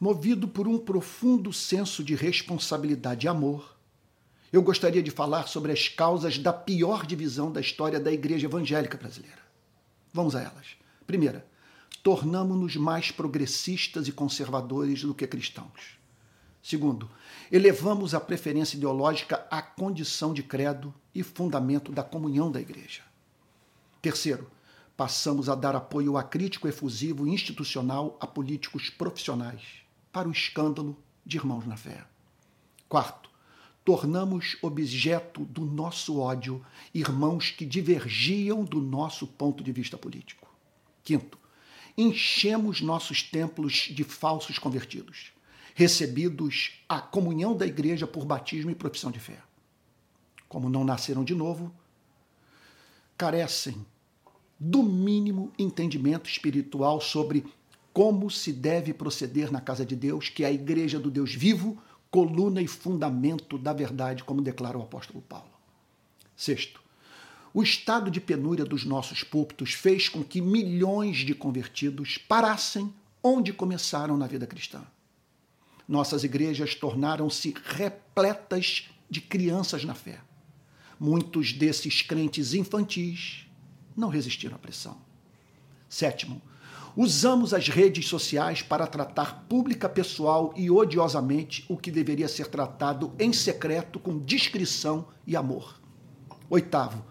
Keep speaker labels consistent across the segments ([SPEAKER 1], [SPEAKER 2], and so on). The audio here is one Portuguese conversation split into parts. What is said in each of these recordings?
[SPEAKER 1] Movido por um profundo senso de responsabilidade e amor, eu gostaria de falar sobre as causas da pior divisão da história da igreja evangélica brasileira. Vamos a elas. Primeira, tornamos-nos mais progressistas e conservadores do que cristãos. Segundo, elevamos a preferência ideológica à condição de credo e fundamento da comunhão da igreja. Terceiro, passamos a dar apoio acrítico efusivo e institucional a políticos profissionais, para o escândalo de irmãos na fé. Quarto, tornamos objeto do nosso ódio irmãos que divergiam do nosso ponto de vista político. Quinto, enchemos nossos templos de falsos convertidos, recebidos a comunhão da igreja por batismo e profissão de fé. Como não nasceram de novo, carecem do mínimo entendimento espiritual sobre como se deve proceder na casa de Deus, que é a igreja do Deus vivo, coluna e fundamento da verdade, como declara o apóstolo Paulo. Sexto, o estado de penúria dos nossos púlpitos fez com que milhões de convertidos parassem onde começaram na vida cristã. Nossas igrejas tornaram-se repletas de crianças na fé. Muitos desses crentes infantis não resistiram à pressão. Sétimo, usamos as redes sociais para tratar pública, pessoal e odiosamente o que deveria ser tratado em secreto com discrição e amor. Oitavo,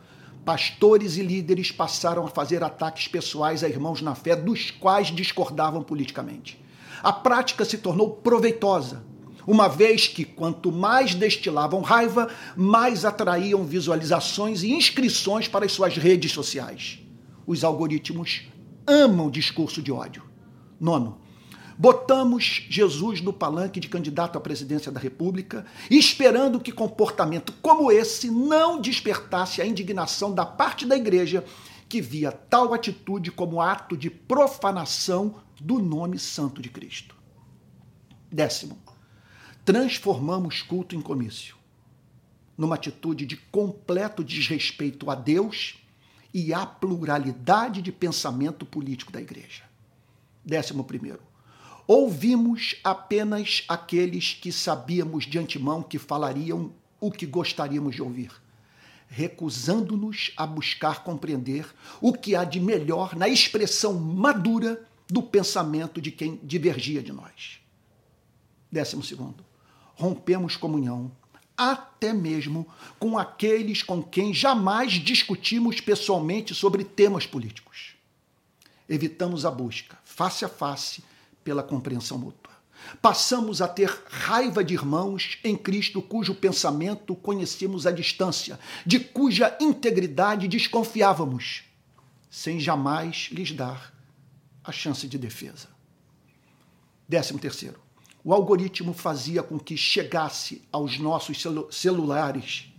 [SPEAKER 1] pastores e líderes passaram a fazer ataques pessoais a irmãos na fé dos quais discordavam politicamente. A prática se tornou proveitosa, uma vez que quanto mais destilavam raiva, mais atraíam visualizações e inscrições para as suas redes sociais. Os algoritmos amam discurso de ódio. Nono, botamos Jesus no palanque de candidato à presidência da República, esperando que comportamento como esse não despertasse a indignação da parte da igreja que via tal atitude como ato de profanação do nome santo de Cristo. Décimo, transformamos culto em comício, numa atitude de completo desrespeito a Deus e à pluralidade de pensamento político da igreja. Décimo primeiro, ouvimos apenas aqueles que sabíamos de antemão que falariam o que gostaríamos de ouvir, recusando-nos a buscar compreender o que há de melhor na expressão madura do pensamento de quem divergia de nós. Décimo segundo, rompemos comunhão até mesmo com aqueles com quem jamais discutimos pessoalmente sobre temas políticos. Evitamos a busca, face a face, pela compreensão mútua. Passamos a ter raiva de irmãos em Cristo cujo pensamento conhecemos à distância, de cuja integridade desconfiávamos, sem jamais lhes dar a chance de defesa. Décimo terceiro, o algoritmo fazia com que chegasse aos nossos celu celulares,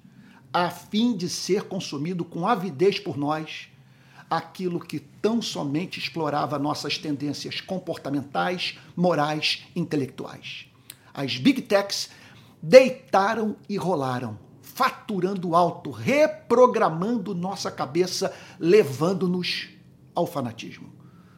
[SPEAKER 1] a fim de ser consumido com avidez por nós, aquilo que tão somente explorava nossas tendências comportamentais, morais, intelectuais. As big techs deitaram e rolaram, faturando alto, reprogramando nossa cabeça, levando-nos ao fanatismo.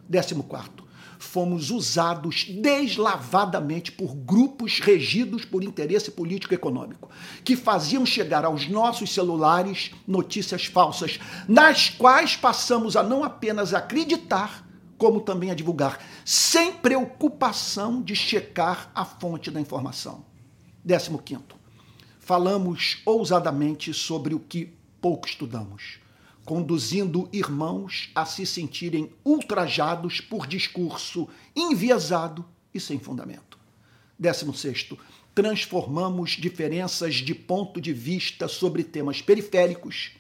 [SPEAKER 1] Décimo quarto, fomos usados deslavadamente por grupos regidos por interesse político econômico, que faziam chegar aos nossos celulares notícias falsas, nas quais passamos a não apenas acreditar, como também a divulgar, sem preocupação de checar a fonte da informação. Décimo quinto, falamos ousadamente sobre o que pouco estudamos conduzindo irmãos a se sentirem ultrajados por discurso enviesado e sem fundamento. Décimo sexto, transformamos diferenças de ponto de vista sobre temas periféricos,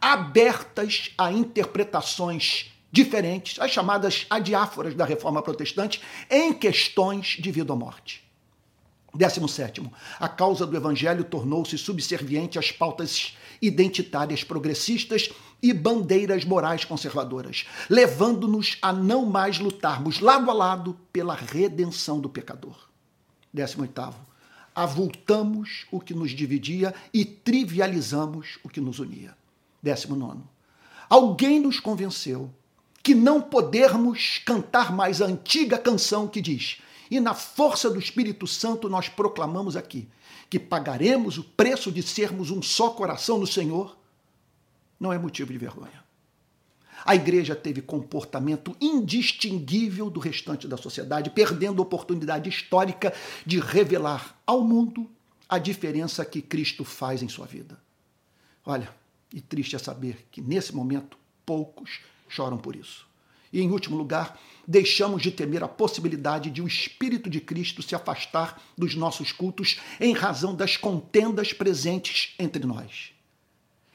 [SPEAKER 1] abertas a interpretações diferentes, as chamadas adiáforas da reforma protestante, em questões de vida ou morte. Décimo sétimo, a causa do evangelho tornou-se subserviente às pautas identitárias progressistas e bandeiras morais conservadoras, levando-nos a não mais lutarmos lado a lado pela redenção do pecador. 18. Avultamos o que nos dividia e trivializamos o que nos unia. 19. Alguém nos convenceu que não podermos cantar mais a antiga canção que diz: E na força do Espírito Santo nós proclamamos aqui que pagaremos o preço de sermos um só coração no Senhor, não é motivo de vergonha. A igreja teve comportamento indistinguível do restante da sociedade, perdendo a oportunidade histórica de revelar ao mundo a diferença que Cristo faz em sua vida. Olha, e triste é saber que nesse momento poucos choram por isso. E em último lugar, deixamos de temer a possibilidade de o Espírito de Cristo se afastar dos nossos cultos em razão das contendas presentes entre nós.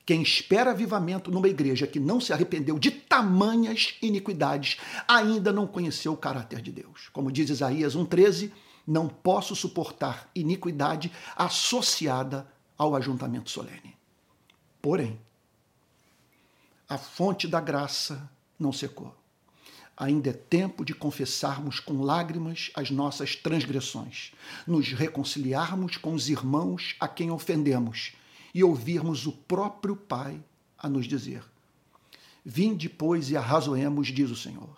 [SPEAKER 1] Quem espera avivamento numa igreja que não se arrependeu de tamanhas iniquidades ainda não conheceu o caráter de Deus. Como diz Isaías 1,13, não posso suportar iniquidade associada ao ajuntamento solene. Porém, a fonte da graça não secou. Ainda é tempo de confessarmos com lágrimas as nossas transgressões, nos reconciliarmos com os irmãos a quem ofendemos e ouvirmos o próprio Pai a nos dizer: Vinde, pois, e arrazoemos, diz o Senhor.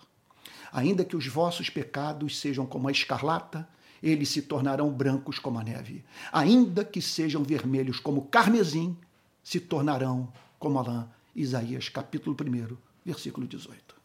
[SPEAKER 1] Ainda que os vossos pecados sejam como a escarlata, eles se tornarão brancos como a neve. Ainda que sejam vermelhos como carmesim, se tornarão como a lã. Isaías capítulo 1, versículo 18.